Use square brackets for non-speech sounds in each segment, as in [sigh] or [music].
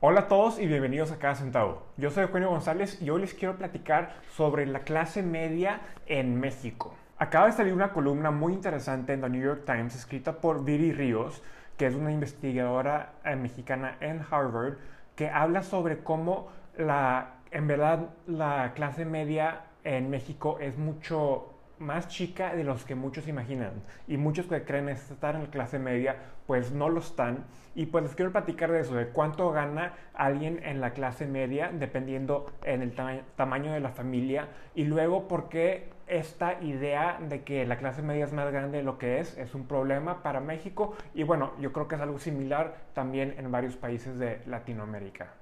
Hola a todos y bienvenidos a Cada Centavo. Yo soy Eugenio González y hoy les quiero platicar sobre la clase media en México. Acaba de salir una columna muy interesante en The New York Times escrita por Viri Ríos, que es una investigadora eh, mexicana en Harvard, que habla sobre cómo la, en verdad la clase media en México es mucho más chica de los que muchos imaginan. Y muchos que creen estar en la clase media, pues no lo están. Y pues les quiero platicar de eso, de cuánto gana alguien en la clase media, dependiendo en el tamaño de la familia. Y luego por qué esta idea de que la clase media es más grande de lo que es, es un problema para México. Y bueno, yo creo que es algo similar también en varios países de Latinoamérica.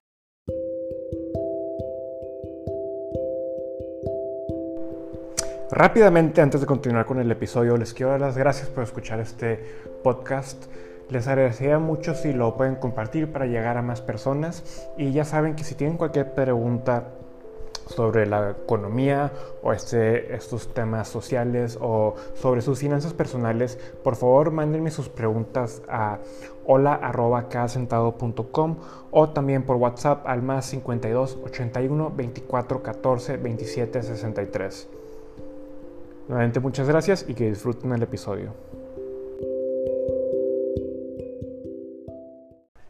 Rápidamente, antes de continuar con el episodio, les quiero dar las gracias por escuchar este podcast. Les agradecería mucho si lo pueden compartir para llegar a más personas. Y ya saben que si tienen cualquier pregunta sobre la economía o este, estos temas sociales o sobre sus finanzas personales, por favor mándenme sus preguntas a hola.casentado.com o también por WhatsApp al más 52 81 24 14 27 63. Nuevamente muchas gracias y que disfruten el episodio.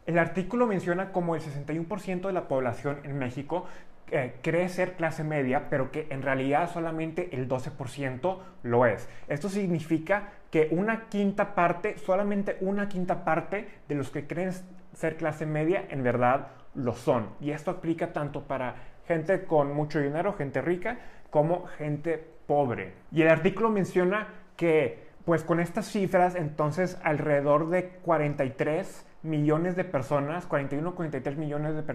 El artículo menciona como el 61% de la población en México eh, cree ser clase media, pero que en realidad solamente el 12% lo es. Esto significa que una quinta parte, solamente una quinta parte de los que creen ser clase media en verdad lo son. Y esto aplica tanto para gente con mucho dinero, gente rica, como gente pobre. Y el artículo menciona que, pues con estas cifras, entonces alrededor de 43 millones de personas, 41, 43 millones de,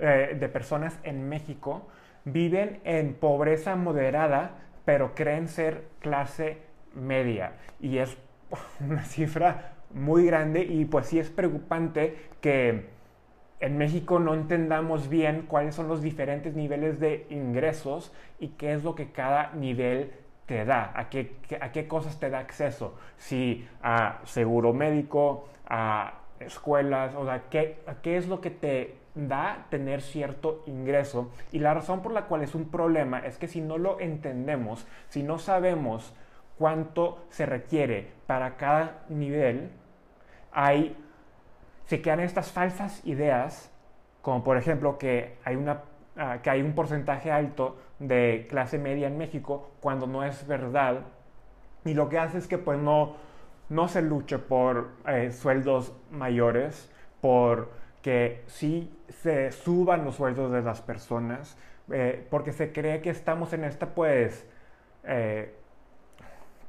eh, de personas en México viven en pobreza moderada, pero creen ser clase media. Y es [laughs] una cifra muy grande y pues sí es preocupante que en México no entendamos bien cuáles son los diferentes niveles de ingresos y qué es lo que cada nivel te da, a qué, a qué cosas te da acceso, si a seguro médico, a escuelas, o sea, qué, qué es lo que te da tener cierto ingreso. Y la razón por la cual es un problema es que si no lo entendemos, si no sabemos cuánto se requiere para cada nivel, hay se quedan estas falsas ideas, como por ejemplo que hay, una, ah, que hay un porcentaje alto de clase media en México, cuando no es verdad. Y lo que hace es que pues no, no se luche por eh, sueldos mayores, por que sí se suban los sueldos de las personas, eh, porque se cree que estamos en este pues eh,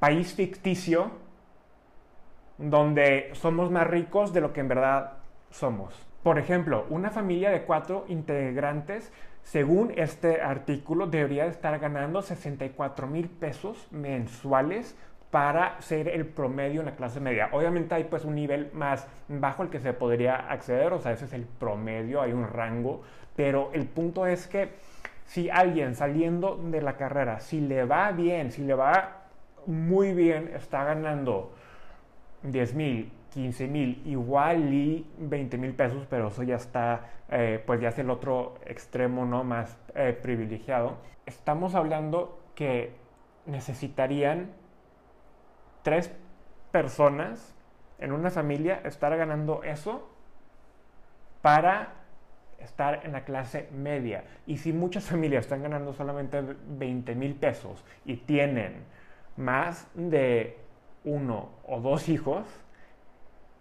país ficticio donde somos más ricos de lo que en verdad somos. Por ejemplo, una familia de cuatro integrantes, según este artículo, debería estar ganando 64 mil pesos mensuales para ser el promedio en la clase media. Obviamente hay pues un nivel más bajo al que se podría acceder, o sea, ese es el promedio, hay un rango, pero el punto es que si alguien saliendo de la carrera, si le va bien, si le va muy bien, está ganando 10 mil, 15 mil, igual y 20 mil pesos, pero eso ya está, eh, pues ya es el otro extremo, ¿no? Más eh, privilegiado. Estamos hablando que necesitarían tres personas en una familia estar ganando eso para estar en la clase media. Y si muchas [laughs] familias están ganando solamente 20 mil pesos y tienen más de uno o dos hijos,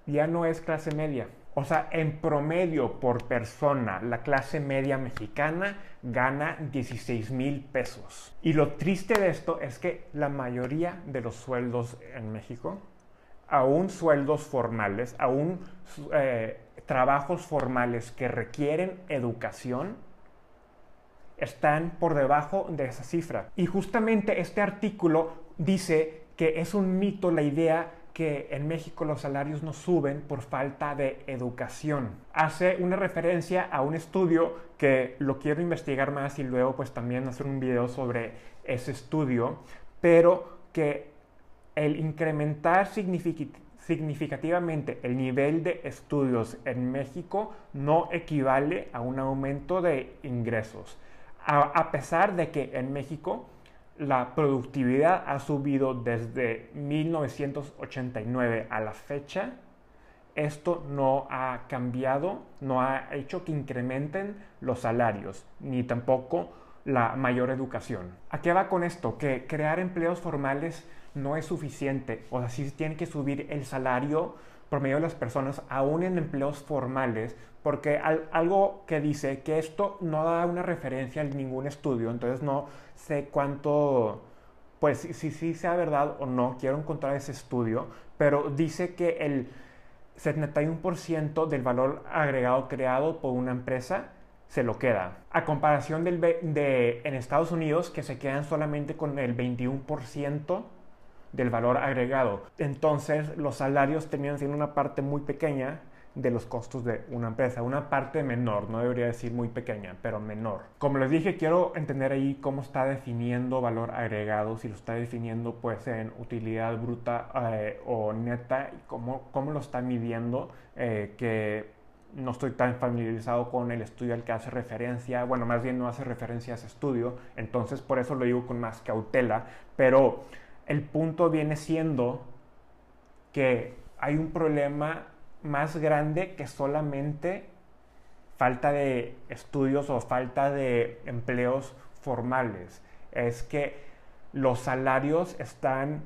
ya no es clase media. O sea, en promedio por persona, la clase media mexicana gana 16 mil pesos. Y lo triste de esto es que la mayoría de los sueldos en México, aún sueldos formales, aún eh, trabajos formales que requieren educación, están por debajo de esa cifra. Y justamente este artículo dice que es un mito la idea que en México los salarios no suben por falta de educación. Hace una referencia a un estudio que lo quiero investigar más y luego pues también hacer un video sobre ese estudio, pero que el incrementar significativamente el nivel de estudios en México no equivale a un aumento de ingresos. A, pesar de que en México la productividad ha subido desde 1989 a la fecha, esto no ha cambiado, no ha hecho que incrementen los salarios, ni tampoco la mayor educación. ¿A qué va con esto? Que crear empleos formales no es suficiente, o sea, sí tiene que subir el salario promedio de las personas, aún en empleos formales, porque algo que dice que esto no da una referencia en ningún estudio, entonces no sé cuánto, pues si sí sea verdad o no, quiero encontrar ese estudio, pero dice que el 71% del valor agregado creado por una empresa se lo queda. A comparación del, de en Estados Unidos, que se quedan solamente con el 21% del valor agregado. Entonces, los salarios terminan siendo una parte muy pequeña de los costos de una empresa, una parte menor, no debería decir muy pequeña, pero menor. Como les dije, quiero entender ahí cómo está definiendo valor agregado, si lo está definiendo pues en utilidad bruta eh, o neta, y cómo, cómo lo está midiendo, eh, que no estoy tan familiarizado con el estudio al que hace referencia, bueno, más bien no hace referencia a ese estudio, entonces por eso lo digo con más cautela, pero el punto viene siendo que hay un problema más grande que solamente falta de estudios o falta de empleos formales. Es que los salarios están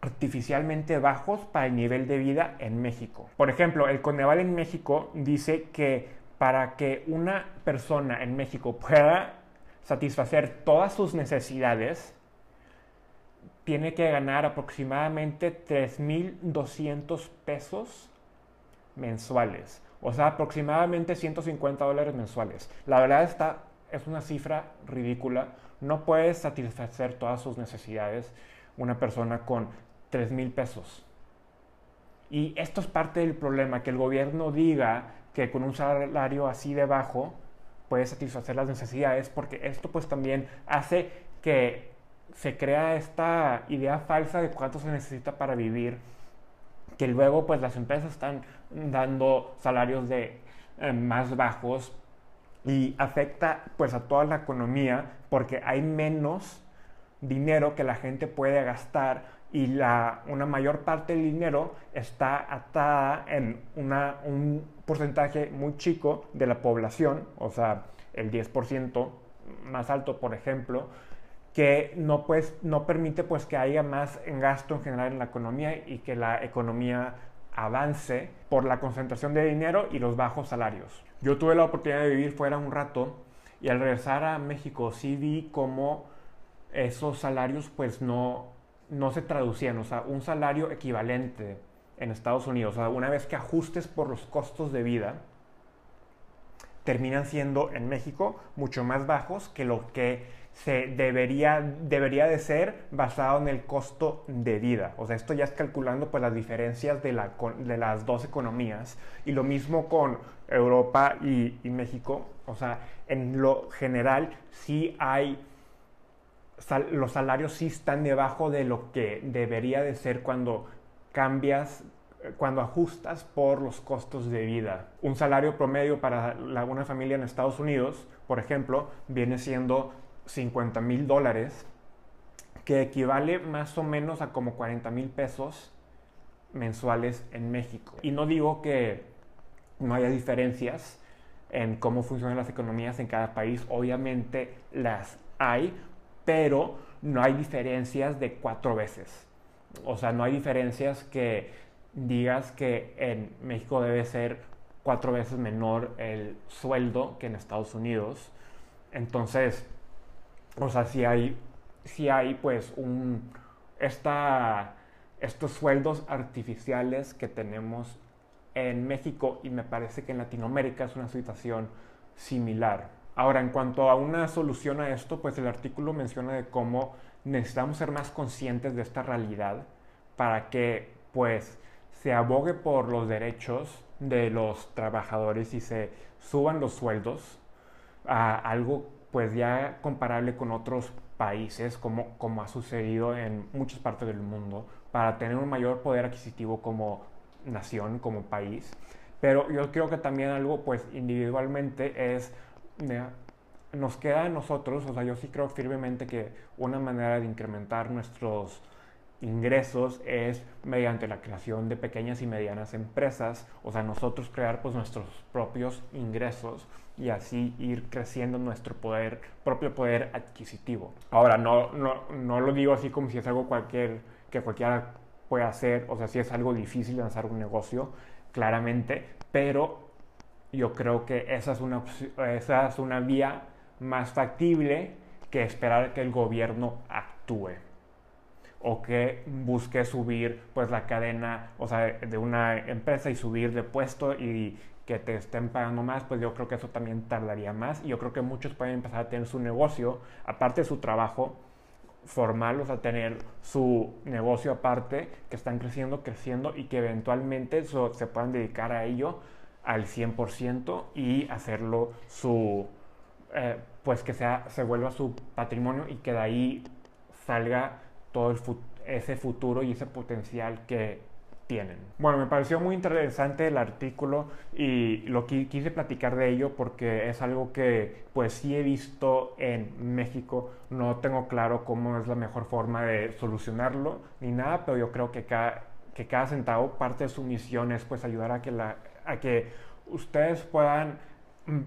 artificialmente bajos para el nivel de vida en México. Por ejemplo, el Coneval en México dice que para que una persona en México pueda satisfacer todas sus necesidades, tiene que ganar aproximadamente 3.200 pesos mensuales. O sea, aproximadamente 150 dólares mensuales. La verdad está, es una cifra ridícula. No puedes satisfacer todas sus necesidades una persona con 3 mil pesos. Y esto es parte del problema, que el gobierno diga que con un salario así de bajo puede satisfacer las necesidades, porque esto pues también hace que se crea esta idea falsa de cuánto se necesita para vivir, que luego pues las empresas están dando salarios de eh, más bajos y afecta pues a toda la economía porque hay menos dinero que la gente puede gastar y la, una mayor parte del dinero está atada en una, un porcentaje muy chico de la población, o sea, el 10% más alto, por ejemplo, que no, pues, no permite pues, que haya más gasto en general en la economía y que la economía avance por la concentración de dinero y los bajos salarios. Yo tuve la oportunidad de vivir fuera un rato y al regresar a México sí vi cómo esos salarios pues no, no se traducían, o sea, un salario equivalente en Estados Unidos, o sea, una vez que ajustes por los costos de vida, terminan siendo en México mucho más bajos que lo que se debería, debería de ser basado en el costo de vida. O sea, esto ya es calculando pues las diferencias de, la, de las dos economías. Y lo mismo con Europa y, México. O sea, en lo general sí hay los salarios sí están debajo de lo que debería de ser cuando cambias, cuando ajustas por los costos de vida. Un salario promedio para una familia en Estados Unidos, por ejemplo, viene siendo 50 mil dólares, que equivale más o menos a como 40 mil pesos mensuales en México. Y no digo que no haya diferencias en cómo funcionan las economías en cada país, obviamente las hay, pero no hay diferencias de cuatro veces. O sea, no hay diferencias que digas que en México debe ser cuatro veces menor el sueldo que en Estados Unidos. Entonces, o sea, si hay, si hay pues un, esta, estos sueldos artificiales que tenemos en México y me parece que en Latinoamérica es una situación similar. Ahora, en cuanto a una solución a esto, pues el artículo menciona de cómo necesitamos ser más conscientes de esta realidad para que pues se abogue por los derechos de los trabajadores y se suban los sueldos a algo pues ya comparable con otros países como, como ha sucedido en muchas partes del mundo para tener un mayor poder adquisitivo como nación, como país. Pero yo creo que también algo, pues individualmente es, nos queda a nosotros, o sea, yo sí creo firmemente que una manera de incrementar nuestros ingresos es mediante la creación de pequeñas y medianas empresas, o sea, nosotros crear pues nuestros propios ingresos y así ir creciendo nuestro poder, propio poder adquisitivo. Ahora, no, no, no lo digo así como si es algo cualquier, que cualquiera puede hacer, o sea, si es algo difícil lanzar un negocio, claramente, pero yo creo que esa es una, esa es una vía más factible que esperar que el gobierno actúe o que busque subir pues la cadena, o sea, de una empresa y subir de puesto y que te estén pagando más, pues yo creo que eso también tardaría más. Y yo creo que muchos pueden empezar a tener su negocio, aparte de su trabajo formal, o sea, tener su negocio aparte, que están creciendo, creciendo y que eventualmente se puedan dedicar a ello al 100% y hacerlo su, eh, pues que sea, se vuelva su patrimonio y que de ahí salga todo ese futuro y ese potencial que tienen. Bueno, me pareció muy interesante el artículo y lo quise platicar de ello porque es algo que pues sí he visto en México. No tengo claro cómo es la mejor forma de solucionarlo ni nada, pero yo creo que cada, que cada centavo, parte de su misión es pues ayudar a que, a que ustedes puedan mm,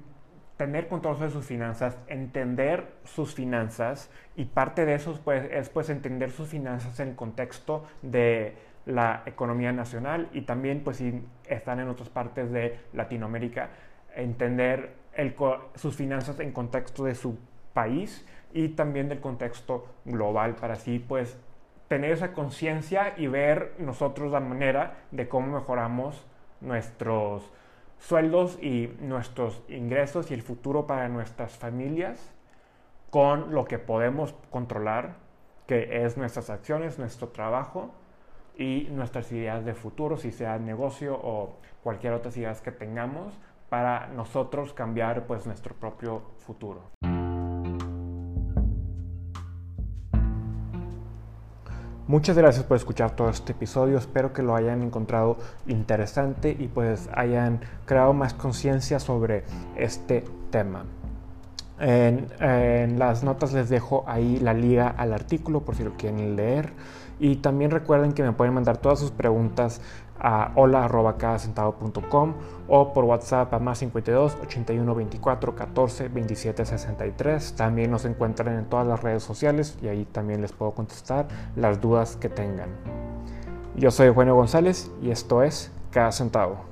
tener control sobre sus finanzas, entender sus finanzas y parte de eso pues, es pues entender sus finanzas en el contexto de la economía nacional y también pues si están en otras partes de Latinoamérica, entender sus finanzas en contexto de su país y también del contexto global para así pues tener esa conciencia y ver nosotros la manera de cómo mejoramos nuestros sueldos y nuestros ingresos y el futuro para nuestras familias con lo que podemos controlar, que es nuestras acciones, nuestro trabajo y nuestras ideas de futuro, si sea negocio o cualquier otra ideas que tengamos, para nosotros cambiar pues nuestro propio futuro. Muchas gracias por escuchar todo este episodio. Espero que lo hayan encontrado interesante y pues hayan creado más conciencia sobre este tema. En, en, las notas les dejo ahí la liga al artículo por si lo quieren leer. Y también recuerden que me pueden mandar todas sus preguntas a hola.cadacentavo.com o por WhatsApp a más 52 81 24 14 27 63. También nos encuentran en todas las redes sociales y ahí también les puedo contestar las dudas que tengan. Yo soy Juan González y esto es Cada Centavo.